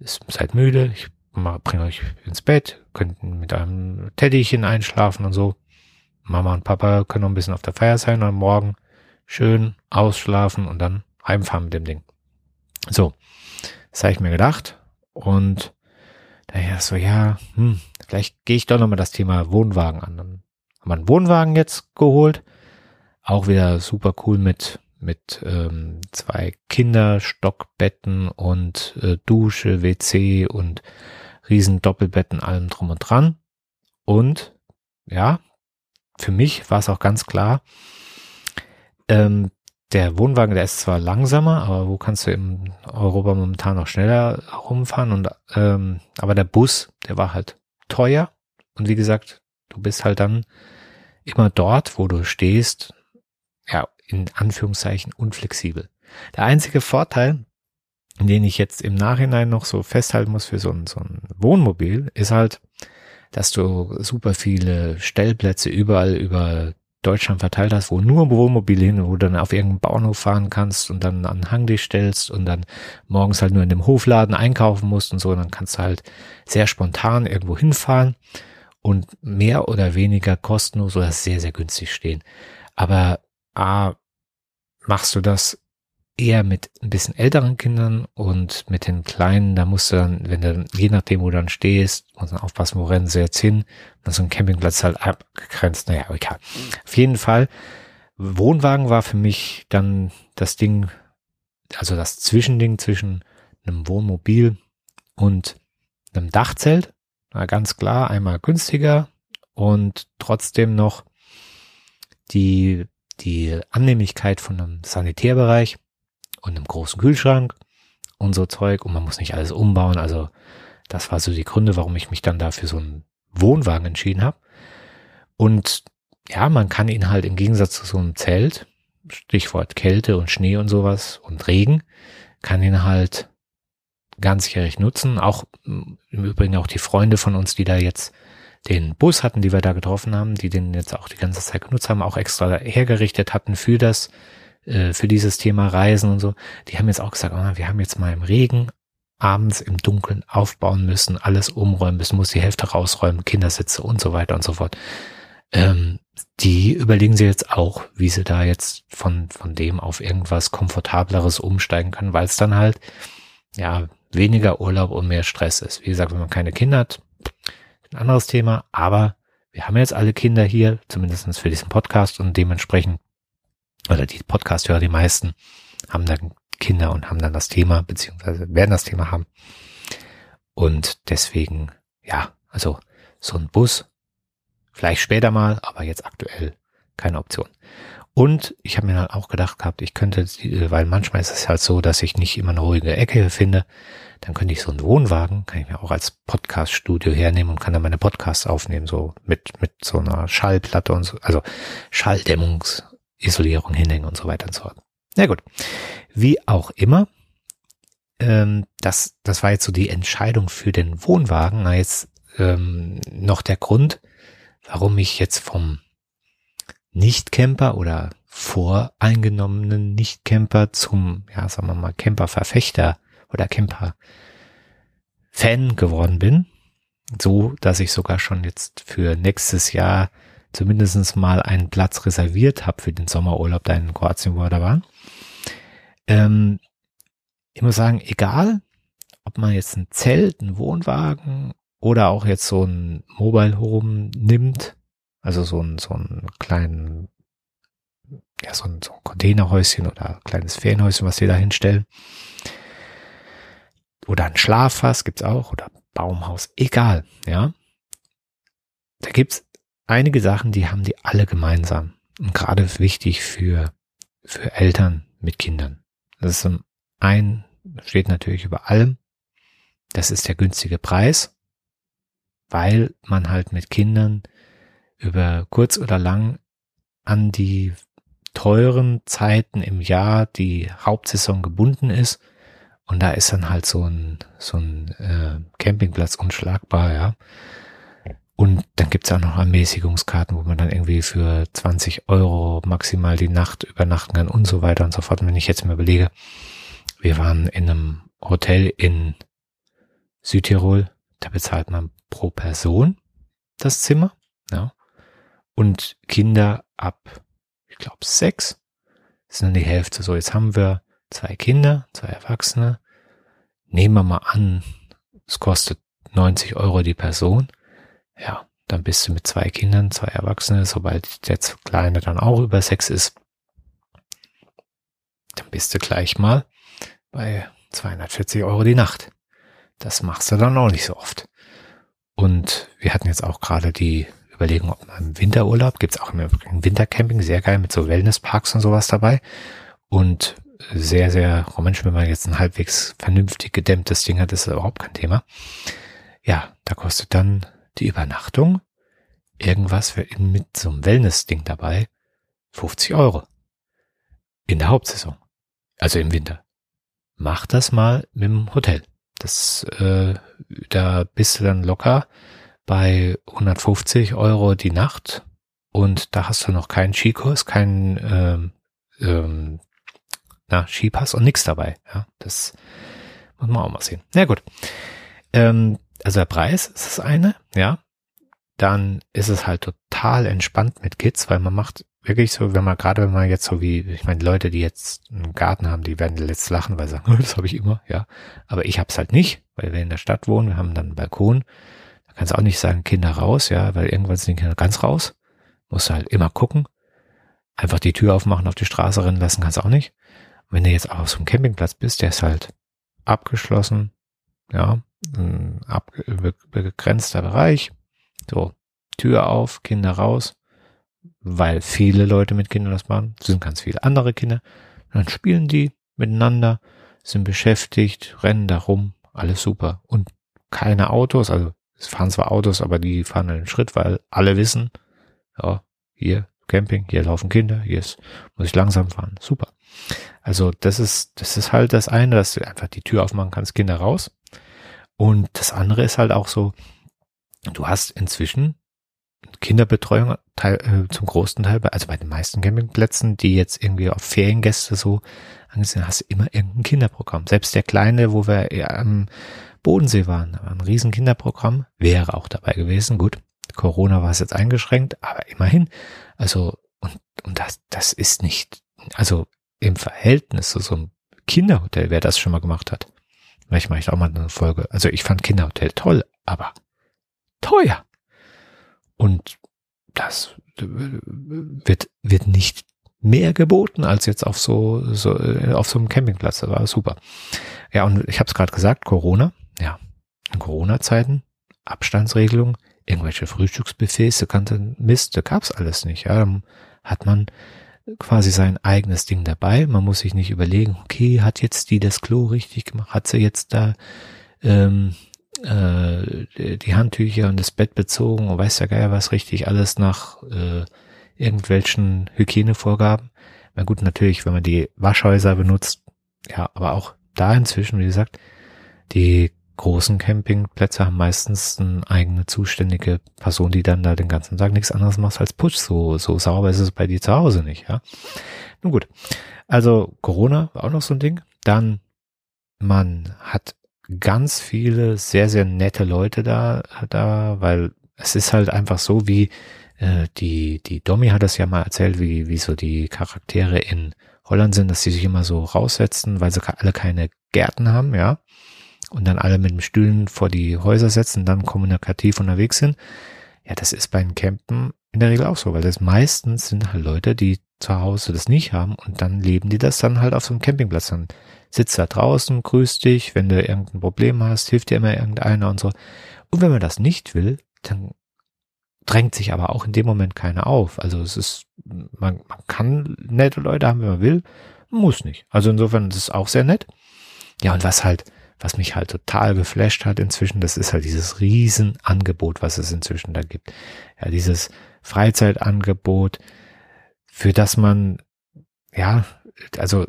seid müde, ich bringe euch ins Bett, könnten mit einem Teddychen einschlafen und so. Mama und Papa können noch ein bisschen auf der Feier sein und am Morgen schön ausschlafen und dann heimfahren mit dem Ding. So, das habe ich mir gedacht und daher so, ja, hm, vielleicht gehe ich doch nochmal das Thema Wohnwagen an. Dann haben wir einen Wohnwagen jetzt geholt. Auch wieder super cool mit, mit ähm, zwei Kinderstockbetten und äh, Dusche, WC und riesen Doppelbetten, allem drum und dran. Und ja, für mich war es auch ganz klar, ähm, der Wohnwagen, der ist zwar langsamer, aber wo kannst du in Europa momentan noch schneller rumfahren? Und ähm, aber der Bus, der war halt teuer. Und wie gesagt, du bist halt dann immer dort, wo du stehst, ja, in Anführungszeichen unflexibel. Der einzige Vorteil, den ich jetzt im Nachhinein noch so festhalten muss für so ein, so ein Wohnmobil, ist halt, dass du super viele Stellplätze überall über Deutschland verteilt hast, wo nur Wohnmobile hin, wo du dann auf irgendeinen Bauernhof fahren kannst und dann an den Hang dich stellst und dann morgens halt nur in dem Hofladen einkaufen musst und so, und dann kannst du halt sehr spontan irgendwo hinfahren und mehr oder weniger kostenlos oder sehr, sehr günstig stehen. Aber A, machst du das eher mit ein bisschen älteren Kindern und mit den Kleinen, da musst du dann, wenn du, je nachdem, wo du dann stehst, musst du aufpassen, wo rennen sie jetzt hin. Und so ein Campingplatz halt abgegrenzt, naja, egal. Auf jeden Fall, Wohnwagen war für mich dann das Ding, also das Zwischending zwischen einem Wohnmobil und einem Dachzelt. Na, ganz klar, einmal günstiger und trotzdem noch die, die Annehmlichkeit von einem Sanitärbereich und einem großen Kühlschrank und so Zeug und man muss nicht alles umbauen. Also das war so die Gründe, warum ich mich dann da für so einen Wohnwagen entschieden habe. Und ja, man kann ihn halt im Gegensatz zu so einem Zelt, Stichwort Kälte und Schnee und sowas und Regen, kann ihn halt ganzjährig nutzen. Auch im Übrigen auch die Freunde von uns, die da jetzt den Bus hatten, die wir da getroffen haben, die den jetzt auch die ganze Zeit genutzt haben, auch extra hergerichtet hatten für das äh, für dieses Thema Reisen und so, die haben jetzt auch gesagt, oh, wir haben jetzt mal im Regen abends im Dunkeln aufbauen müssen, alles umräumen müssen, muss die Hälfte rausräumen, Kindersitze und so weiter und so fort. Ähm, die überlegen sie jetzt auch, wie sie da jetzt von, von dem auf irgendwas Komfortableres umsteigen können, weil es dann halt, ja, weniger Urlaub und mehr Stress ist. Wie gesagt, wenn man keine Kinder hat, ein anderes Thema, aber wir haben jetzt alle Kinder hier, zumindestens für diesen Podcast und dementsprechend oder die Podcast-Hörer, die meisten, haben dann Kinder und haben dann das Thema, beziehungsweise werden das Thema haben. Und deswegen, ja, also so ein Bus, vielleicht später mal, aber jetzt aktuell keine Option. Und ich habe mir dann auch gedacht gehabt, ich könnte, weil manchmal ist es halt so, dass ich nicht immer eine ruhige Ecke finde, dann könnte ich so einen Wohnwagen, kann ich mir auch als Podcast-Studio hernehmen und kann dann meine Podcasts aufnehmen, so mit, mit so einer Schallplatte und so, also Schalldämmungs, Isolierung hinhängen und so weiter und so fort. Na gut. Wie auch immer, ähm, das, das war jetzt so die Entscheidung für den Wohnwagen. Na, jetzt ähm, noch der Grund, warum ich jetzt vom Nicht-Camper oder voreingenommenen Nicht-Camper zum, ja, sagen wir mal, Camper-Verfechter oder Camper-Fan geworden bin. So, dass ich sogar schon jetzt für nächstes Jahr zumindest mal einen Platz reserviert habe für den Sommerurlaub da in Kroatien, wo wir da waren. Ähm, ich muss sagen, egal, ob man jetzt ein Zelt, ein Wohnwagen oder auch jetzt so ein Mobile Home nimmt, also so ein, so ein kleinen, ja, so ein, so ein Containerhäuschen oder kleines Ferienhäuschen, was sie da hinstellen. Oder ein Schlaffass gibt's auch oder Baumhaus, egal, ja. Da gibt's einige Sachen, die haben die alle gemeinsam und gerade wichtig für, für Eltern mit Kindern. Das ist zum einen, steht natürlich über allem, das ist der günstige Preis, weil man halt mit Kindern über kurz oder lang an die teuren Zeiten im Jahr die Hauptsaison gebunden ist. Und da ist dann halt so ein, so ein äh, Campingplatz unschlagbar, ja. Und dann gibt's auch noch Ermäßigungskarten, wo man dann irgendwie für 20 Euro maximal die Nacht übernachten kann und so weiter und so fort. Und wenn ich jetzt mir überlege, wir waren in einem Hotel in Südtirol, da bezahlt man pro Person das Zimmer, ja. Und Kinder ab, ich glaube, sechs sind dann die Hälfte. So, jetzt haben wir zwei Kinder, zwei Erwachsene. Nehmen wir mal an, es kostet 90 Euro die Person ja, dann bist du mit zwei Kindern, zwei Erwachsene, sobald der Kleine dann auch über sechs ist, dann bist du gleich mal bei 240 Euro die Nacht. Das machst du dann auch nicht so oft. Und wir hatten jetzt auch gerade die Überlegung, ob man im Winterurlaub, gibt's auch im Wintercamping, sehr geil mit so Wellnessparks und sowas dabei. Und sehr, sehr romantisch, wenn man jetzt ein halbwegs vernünftig gedämmtes Ding hat, ist das überhaupt kein Thema. Ja, da kostet dann die Übernachtung, irgendwas für mit so einem Wellness-Ding dabei, 50 Euro. In der Hauptsaison. Also im Winter. Mach das mal mit dem Hotel. Das, äh, da bist du dann locker bei 150 Euro die Nacht und da hast du noch keinen Skikurs, keinen ähm, ähm, na, Skipass und nichts dabei. Ja, das muss man auch mal sehen. Na gut. Ähm, also der Preis ist das eine, ja. Dann ist es halt total entspannt mit Kids, weil man macht wirklich so, wenn man gerade wenn man jetzt so wie, ich meine, Leute, die jetzt einen Garten haben, die werden letzt lachen, weil sie sagen, das habe ich immer, ja. Aber ich hab's halt nicht, weil wir in der Stadt wohnen, wir haben dann einen Balkon. Da kannst du auch nicht sagen, Kinder raus, ja, weil irgendwann sind die Kinder ganz raus. Musst du halt immer gucken. Einfach die Tür aufmachen, auf die Straße rennen lassen kannst du auch nicht. Und wenn du jetzt auf so einem Campingplatz bist, der ist halt abgeschlossen, ja, ein abgegrenzter Bereich. So, Tür auf, Kinder raus, weil viele Leute mit Kindern das machen, sind ganz viele andere Kinder. dann spielen die miteinander, sind beschäftigt, rennen da rum, alles super. Und keine Autos, also es fahren zwar Autos, aber die fahren einen Schritt, weil alle wissen, ja, hier Camping, hier laufen Kinder, hier ist, muss ich langsam fahren. Super. Also das ist, das ist halt das eine, dass du einfach die Tür aufmachen kannst, Kinder raus. Und das andere ist halt auch so, du hast inzwischen Kinderbetreuung teil, äh, zum großen Teil, also bei den meisten Campingplätzen, die jetzt irgendwie auf Feriengäste so angesehen, hast du immer irgendein Kinderprogramm. Selbst der Kleine, wo wir am Bodensee waren, ein riesen Kinderprogramm, wäre auch dabei gewesen. Gut, Corona war es jetzt eingeschränkt, aber immerhin. Also, und, und das, das ist nicht, also im Verhältnis zu so einem Kinderhotel, wer das schon mal gemacht hat, Vielleicht mache ich auch mal eine Folge. Also ich fand Kinderhotel toll, aber teuer. Und das wird, wird nicht mehr geboten als jetzt auf so, so auf so einem Campingplatz. Das war super. Ja, und ich habe es gerade gesagt, Corona. Ja, in Corona-Zeiten, Abstandsregelung, irgendwelche Frühstücksbuffets, der ganze Mist, da gab's alles nicht. Ja, dann hat man quasi sein eigenes Ding dabei. Man muss sich nicht überlegen, okay, hat jetzt die das Klo richtig gemacht? Hat sie jetzt da ähm, äh, die Handtücher und das Bett bezogen und weiß der Geier was richtig, alles nach äh, irgendwelchen Hygienevorgaben. Na gut, natürlich, wenn man die Waschhäuser benutzt, ja, aber auch da inzwischen, wie gesagt, die großen Campingplätze haben meistens eine eigene zuständige Person, die dann da den ganzen Tag nichts anderes macht als Putsch. So, so sauber ist es bei dir zu Hause nicht, ja. Nun gut. Also Corona war auch noch so ein Ding. Dann, man hat ganz viele sehr, sehr nette Leute da, da, weil es ist halt einfach so wie, äh, die, die Domi hat das ja mal erzählt, wie, wie so die Charaktere in Holland sind, dass sie sich immer so raussetzen, weil sie alle keine Gärten haben, ja und dann alle mit dem Stühlen vor die Häuser setzen dann kommunikativ unterwegs sind. Ja, das ist bei den Campen in der Regel auch so, weil das meistens sind halt Leute, die zu Hause das nicht haben und dann leben die das dann halt auf so einem Campingplatz. Dann sitzt da draußen, grüßt dich, wenn du irgendein Problem hast, hilft dir immer irgendeiner und so. Und wenn man das nicht will, dann drängt sich aber auch in dem Moment keiner auf. Also es ist, man, man kann nette Leute haben, wenn man will, muss nicht. Also insofern ist es auch sehr nett. Ja, und was halt, was mich halt total geflasht hat inzwischen, das ist halt dieses Riesenangebot, was es inzwischen da gibt. Ja, dieses Freizeitangebot, für das man, ja, also,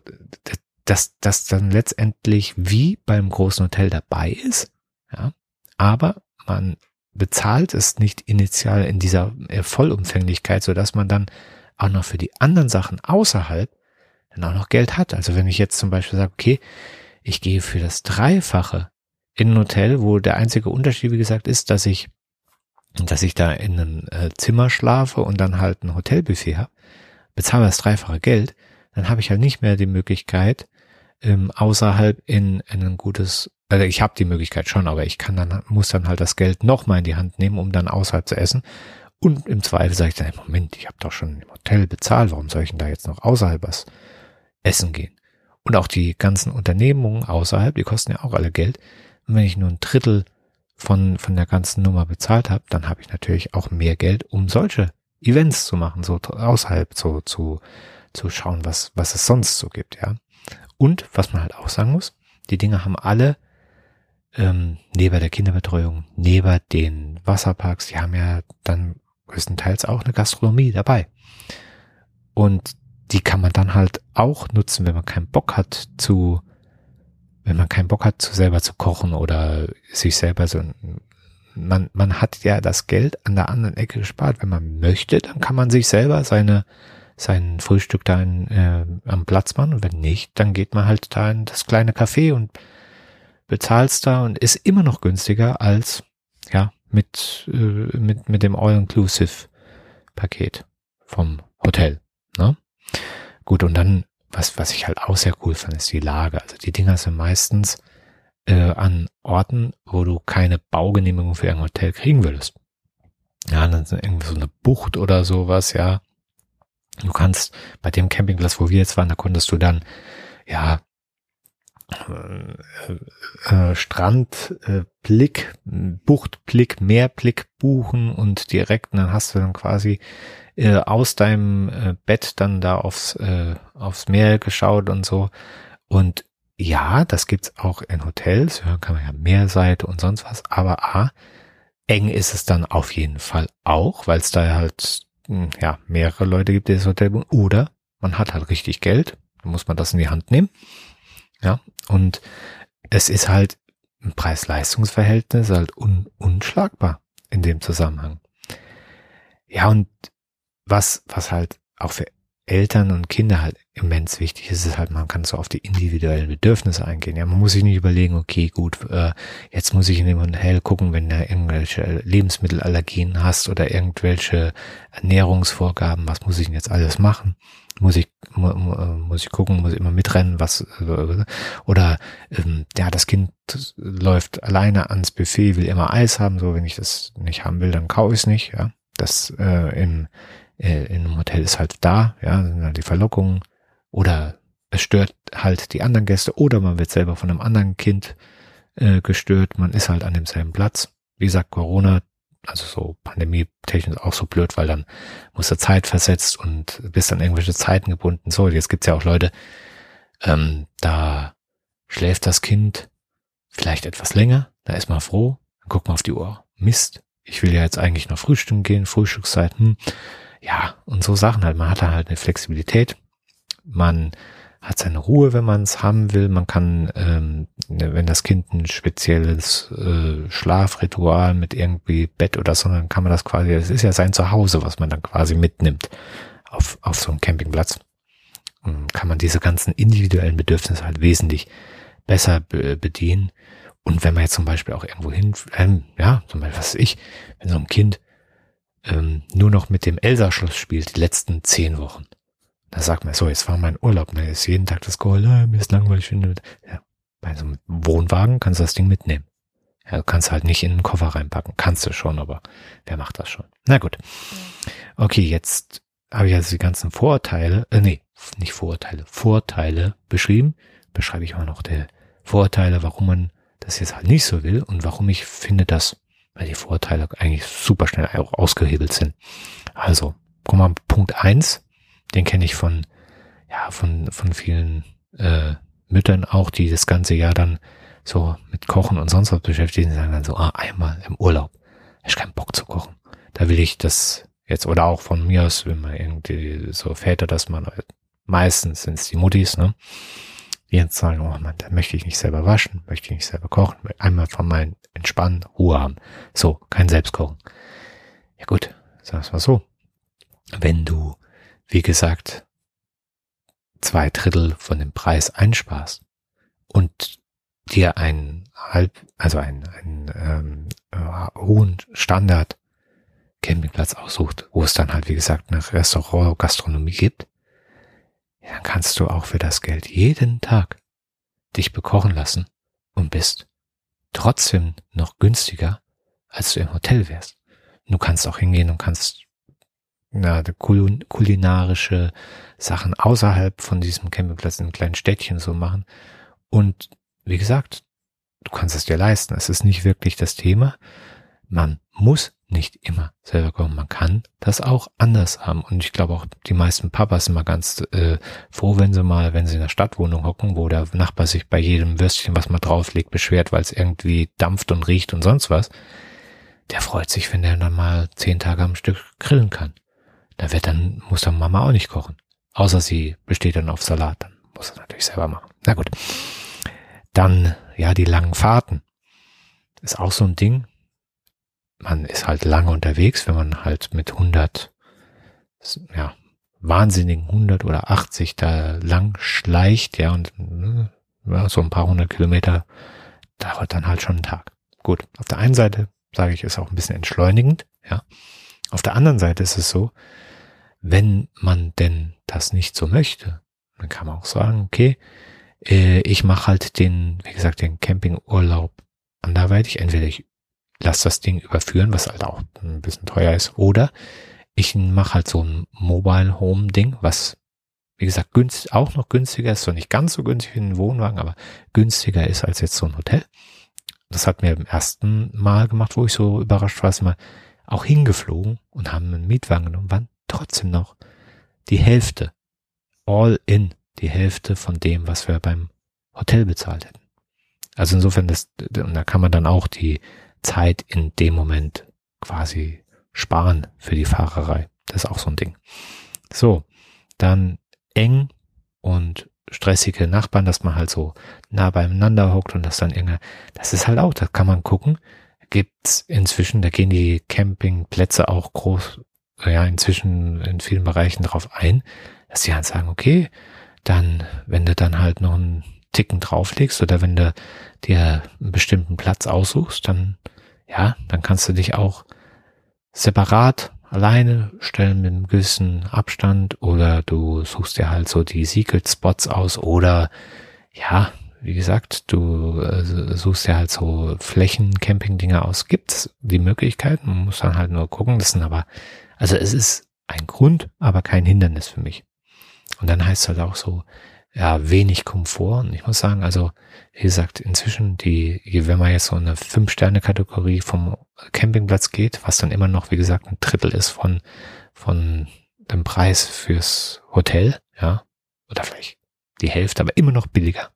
dass das dann letztendlich wie beim großen Hotel dabei ist, ja, aber man bezahlt es nicht initial in dieser äh, Vollumfänglichkeit, so dass man dann auch noch für die anderen Sachen außerhalb dann auch noch Geld hat. Also wenn ich jetzt zum Beispiel sage, okay, ich gehe für das Dreifache in ein Hotel, wo der einzige Unterschied, wie gesagt, ist, dass ich, dass ich da in einem äh, Zimmer schlafe und dann halt ein Hotelbuffet habe, bezahle das dreifache Geld, dann habe ich halt nicht mehr die Möglichkeit, ähm, außerhalb in, in ein gutes, also ich habe die Möglichkeit schon, aber ich kann dann, muss dann halt das Geld nochmal in die Hand nehmen, um dann außerhalb zu essen. Und im Zweifel sage ich dann, Moment, ich habe doch schon im Hotel bezahlt, warum soll ich denn da jetzt noch außerhalb was essen gehen? Und auch die ganzen Unternehmungen außerhalb, die kosten ja auch alle Geld. Und wenn ich nur ein Drittel von, von der ganzen Nummer bezahlt habe, dann habe ich natürlich auch mehr Geld, um solche Events zu machen, so außerhalb so zu, zu schauen, was, was es sonst so gibt, ja. Und was man halt auch sagen muss, die Dinge haben alle ähm, neben der Kinderbetreuung, neben den Wasserparks, die haben ja dann größtenteils auch eine Gastronomie dabei. Und die kann man dann halt auch nutzen, wenn man keinen Bock hat zu, wenn man keinen Bock hat, zu selber zu kochen oder sich selber so, man, man hat ja das Geld an der anderen Ecke gespart. Wenn man möchte, dann kann man sich selber seine, sein Frühstück da in, äh, am Platz machen und wenn nicht, dann geht man halt da in das kleine Café und bezahlst da und ist immer noch günstiger als, ja, mit, äh, mit, mit dem All-Inclusive Paket vom Hotel, ne? Gut, und dann, was, was ich halt auch sehr cool fand, ist die Lage. Also die Dinger sind meistens äh, an Orten, wo du keine Baugenehmigung für ein Hotel kriegen würdest. Ja, dann sind irgendwie so eine Bucht oder sowas, ja. Du kannst bei dem Campingplatz, wo wir jetzt waren, da konntest du dann, ja, äh, äh, Strandblick, äh, Buchtblick, Meerblick buchen und direkt, dann hast du dann quasi äh, aus deinem äh, Bett dann da aufs, äh, aufs Meer geschaut und so. Und ja, das gibt's auch in Hotels, ja, kann man ja Meerseite und sonst was, aber A, eng ist es dann auf jeden Fall auch, weil es da halt hm, ja mehrere Leute gibt, die das Hotel buchen. Oder man hat halt richtig Geld, dann muss man das in die Hand nehmen. Ja, und es ist halt ein Preis-Leistungs-Verhältnis halt un unschlagbar in dem Zusammenhang. Ja, und was, was halt auch für Eltern und Kinder halt immens wichtig ist, ist halt, man kann so auf die individuellen Bedürfnisse eingehen. Ja, man muss sich nicht überlegen, okay, gut, äh, jetzt muss ich in dem Hotel gucken, wenn du irgendwelche Lebensmittelallergien hast oder irgendwelche Ernährungsvorgaben, was muss ich denn jetzt alles machen? Muss ich, mu, muss ich gucken, muss ich immer mitrennen, was, äh, oder, ähm, ja, das Kind läuft alleine ans Buffet, will immer Eis haben, so, wenn ich das nicht haben will, dann kaufe ich es nicht, ja. Das, äh, im, äh, in einem Hotel ist halt da, ja, sind halt die Verlockungen oder es stört halt die anderen Gäste oder man wird selber von einem anderen Kind äh, gestört, man ist halt an demselben Platz. Wie gesagt, Corona, also so pandemietechnisch auch so blöd, weil dann muss der Zeit versetzt und bist dann irgendwelche Zeiten gebunden. So, jetzt gibt's ja auch Leute, ähm, da schläft das Kind vielleicht etwas länger, da ist man froh, dann guckt man auf die Uhr. Mist, ich will ja jetzt eigentlich noch frühstücken gehen, Frühstückszeit, hm, ja, und so Sachen halt. Man hat da halt eine Flexibilität. Man hat seine Ruhe, wenn man es haben will. Man kann, ähm, ne, wenn das Kind ein spezielles äh, Schlafritual mit irgendwie Bett oder so, dann kann man das quasi, es ist ja sein Zuhause, was man dann quasi mitnimmt auf, auf so einem Campingplatz. Und kann man diese ganzen individuellen Bedürfnisse halt wesentlich besser be bedienen. Und wenn man jetzt zum Beispiel auch irgendwo hin, ähm, ja, zum Beispiel, was weiß ich, wenn so ein Kind ähm, nur noch mit dem Elsa-Schloss spielt, die letzten zehn Wochen. Da sagt man, so, jetzt war mein Urlaub, ne, ist jeden Tag das Goal, äh, mir ist langweilig, finde, ja, Bei so einem Wohnwagen kannst du das Ding mitnehmen. Ja, du kannst halt nicht in den Koffer reinpacken. Kannst du schon, aber wer macht das schon? Na gut. Okay, jetzt habe ich also die ganzen Vorteile, äh, nee, nicht Vorurteile, Vorteile beschrieben. Beschreibe ich auch noch die Vorteile, warum man das jetzt halt nicht so will und warum ich finde, dass, weil die Vorteile eigentlich super schnell auch ausgehebelt sind. Also, guck mal, Punkt eins, den kenne ich von, ja, von, von vielen äh, Müttern auch, die das ganze Jahr dann so mit Kochen und sonst was beschäftigt sind, sagen dann so, ah, einmal im Urlaub. Ich keinen Bock zu kochen. Da will ich das jetzt, oder auch von mir aus, wenn man irgendwie so Väter, dass man meistens sind es die Muttis, ne? Jetzt sagen, oh Mann, da möchte ich nicht selber waschen, möchte ich nicht selber kochen, einmal von meinen Entspannen, Ruhe haben. So, kein Selbstkochen. Ja gut, sag's mal so. Wenn du, wie gesagt, zwei Drittel von dem Preis einsparst und dir einen halb, also einen, einen ähm, äh, hohen Standard Campingplatz aussucht, wo es dann halt, wie gesagt, eine Restaurant, Gastronomie gibt, dann kannst du auch für das Geld jeden Tag dich bekochen lassen und bist trotzdem noch günstiger, als du im Hotel wärst. Du kannst auch hingehen und kannst na, kulinarische Sachen außerhalb von diesem Campingplatz in kleinen Städtchen so machen. Und wie gesagt, du kannst es dir leisten. Es ist nicht wirklich das Thema. Man muss nicht immer selber kommen. Man kann das auch anders haben. Und ich glaube auch, die meisten Papas sind mal ganz äh, froh, wenn sie mal, wenn sie in der Stadtwohnung hocken, wo der Nachbar sich bei jedem Würstchen, was man drauflegt, beschwert, weil es irgendwie dampft und riecht und sonst was. Der freut sich, wenn er dann mal zehn Tage am Stück grillen kann. Da wird dann, muss dann Mama auch nicht kochen. Außer sie besteht dann auf Salat. Dann muss er natürlich selber machen. Na gut. Dann, ja, die langen Fahrten. Ist auch so ein Ding man ist halt lange unterwegs, wenn man halt mit 100, ja, wahnsinnigen 100 oder 80 da lang schleicht, ja, und ja, so ein paar hundert Kilometer dauert dann halt schon ein Tag. Gut, auf der einen Seite sage ich, ist auch ein bisschen entschleunigend, ja. Auf der anderen Seite ist es so, wenn man denn das nicht so möchte, dann kann man auch sagen, okay, äh, ich mache halt den, wie gesagt, den Campingurlaub anderweitig. Entweder ich lass das Ding überführen, was halt auch ein bisschen teuer ist. Oder ich mache halt so ein Mobile Home Ding, was wie gesagt günstig, auch noch günstiger ist, so nicht ganz so günstig wie ein Wohnwagen, aber günstiger ist als jetzt so ein Hotel. Das hat mir beim ersten Mal gemacht, wo ich so überrascht war, ist mal auch hingeflogen und haben einen Mietwagen genommen, waren trotzdem noch die Hälfte, all in, die Hälfte von dem, was wir beim Hotel bezahlt hätten. Also insofern, das, und da kann man dann auch die Zeit in dem Moment quasi sparen für die Fahrerei. Das ist auch so ein Ding. So, dann eng und stressige Nachbarn, dass man halt so nah beieinander hockt und das dann irgendwie, das ist halt auch, da kann man gucken, gibt's inzwischen, da gehen die Campingplätze auch groß, ja, inzwischen in vielen Bereichen darauf ein, dass sie halt sagen, okay, dann, wenn du dann halt noch einen Ticken drauflegst oder wenn du dir einen bestimmten Platz aussuchst, dann ja, dann kannst du dich auch separat alleine stellen mit einem gewissen Abstand oder du suchst dir halt so die Secret Spots aus oder ja, wie gesagt, du äh, suchst dir halt so Flächen-Camping-Dinger aus. Gibt's die Möglichkeiten? Man muss dann halt nur gucken. Das sind aber, also es ist ein Grund, aber kein Hindernis für mich. Und dann heißt es halt auch so, ja, wenig Komfort. Und ich muss sagen, also, wie gesagt, inzwischen die, wenn man jetzt so eine Fünf-Sterne-Kategorie vom Campingplatz geht, was dann immer noch, wie gesagt, ein Drittel ist von, von dem Preis fürs Hotel, ja, oder vielleicht die Hälfte, aber immer noch billiger.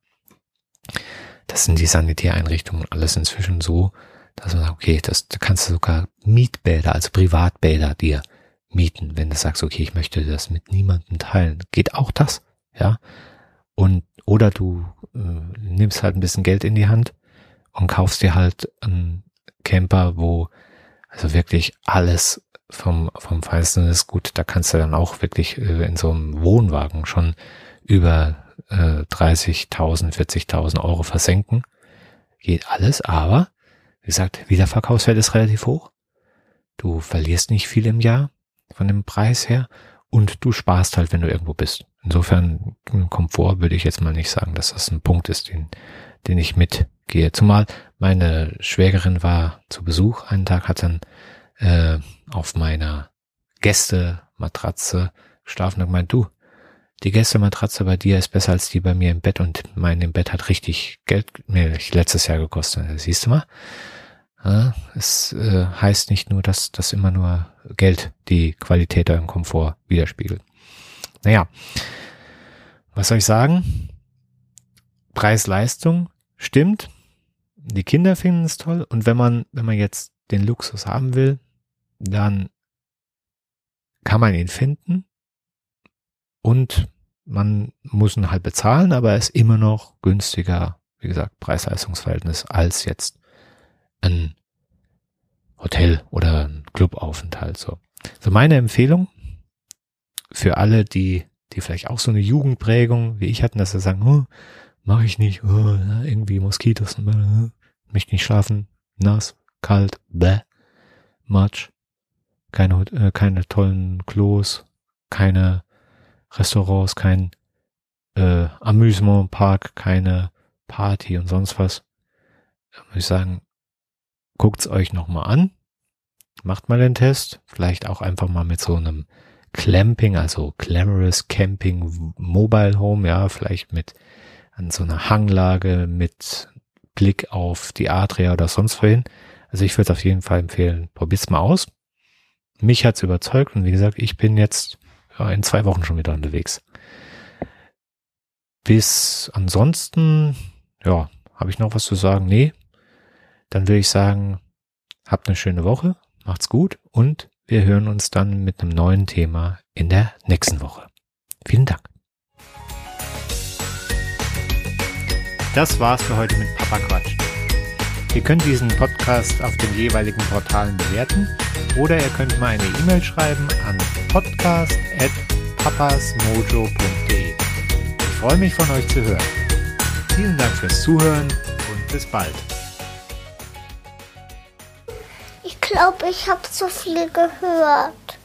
Das sind die Sanitäreinrichtungen alles inzwischen so, dass man sagt, okay, das, da kannst du sogar Mietbäder, also Privatbäder dir mieten, wenn du sagst, okay, ich möchte das mit niemandem teilen. Geht auch das, ja. Und oder du äh, nimmst halt ein bisschen Geld in die Hand und kaufst dir halt einen Camper, wo also wirklich alles vom vom Feinsten ist gut. Da kannst du dann auch wirklich äh, in so einem Wohnwagen schon über äh, 30.000, 40.000 Euro versenken. Geht alles, aber wie gesagt, Wiederverkaufswert ist relativ hoch. Du verlierst nicht viel im Jahr von dem Preis her und du sparst halt, wenn du irgendwo bist. Insofern Komfort würde ich jetzt mal nicht sagen, dass das ein Punkt ist, den, den ich mitgehe. Zumal meine Schwägerin war zu Besuch einen Tag, hat dann äh, auf meiner Gästematratze geschlafen und gemeint, du, die Gästematratze bei dir ist besser als die bei mir im Bett und mein im Bett hat richtig Geld mir letztes Jahr gekostet. Siehst du mal? Ja, es äh, heißt nicht nur, dass das immer nur Geld die Qualität oder Komfort widerspiegelt. Naja, was soll ich sagen? Preis-Leistung stimmt. Die Kinder finden es toll. Und wenn man, wenn man jetzt den Luxus haben will, dann kann man ihn finden. Und man muss ihn halt bezahlen, aber er ist immer noch günstiger, wie gesagt, Preis-Leistungs-Verhältnis als jetzt ein Hotel oder ein Clubaufenthalt. So. so meine Empfehlung für alle, die, die vielleicht auch so eine Jugendprägung wie ich hatten, dass sie sagen, oh, mache ich nicht, oh, irgendwie Moskitos, äh, möchte nicht schlafen, nass, kalt, bäh, Matsch, keine, äh, keine tollen Klos, keine Restaurants, kein äh, Amüsementpark, keine Party und sonst was. Da muss ich sagen, guckt's euch nochmal an, macht mal den Test, vielleicht auch einfach mal mit so einem Clamping, also Glamorous Camping Mobile Home, ja, vielleicht mit an so einer Hanglage mit Blick auf die Adria oder sonst wohin. Also ich würde auf jeden Fall empfehlen, probiert's mal aus. Mich hat's überzeugt und wie gesagt, ich bin jetzt in zwei Wochen schon wieder unterwegs. Bis ansonsten, ja, habe ich noch was zu sagen? Nee. Dann würde ich sagen, habt eine schöne Woche, macht's gut und wir hören uns dann mit einem neuen Thema in der nächsten Woche. Vielen Dank. Das war's für heute mit Papa Quatsch. Ihr könnt diesen Podcast auf den jeweiligen Portalen bewerten oder ihr könnt mir eine E-Mail schreiben an podcast.papasmojo.de. Ich freue mich von euch zu hören. Vielen Dank fürs Zuhören und bis bald. Glaube, ich habe zu viel gehört.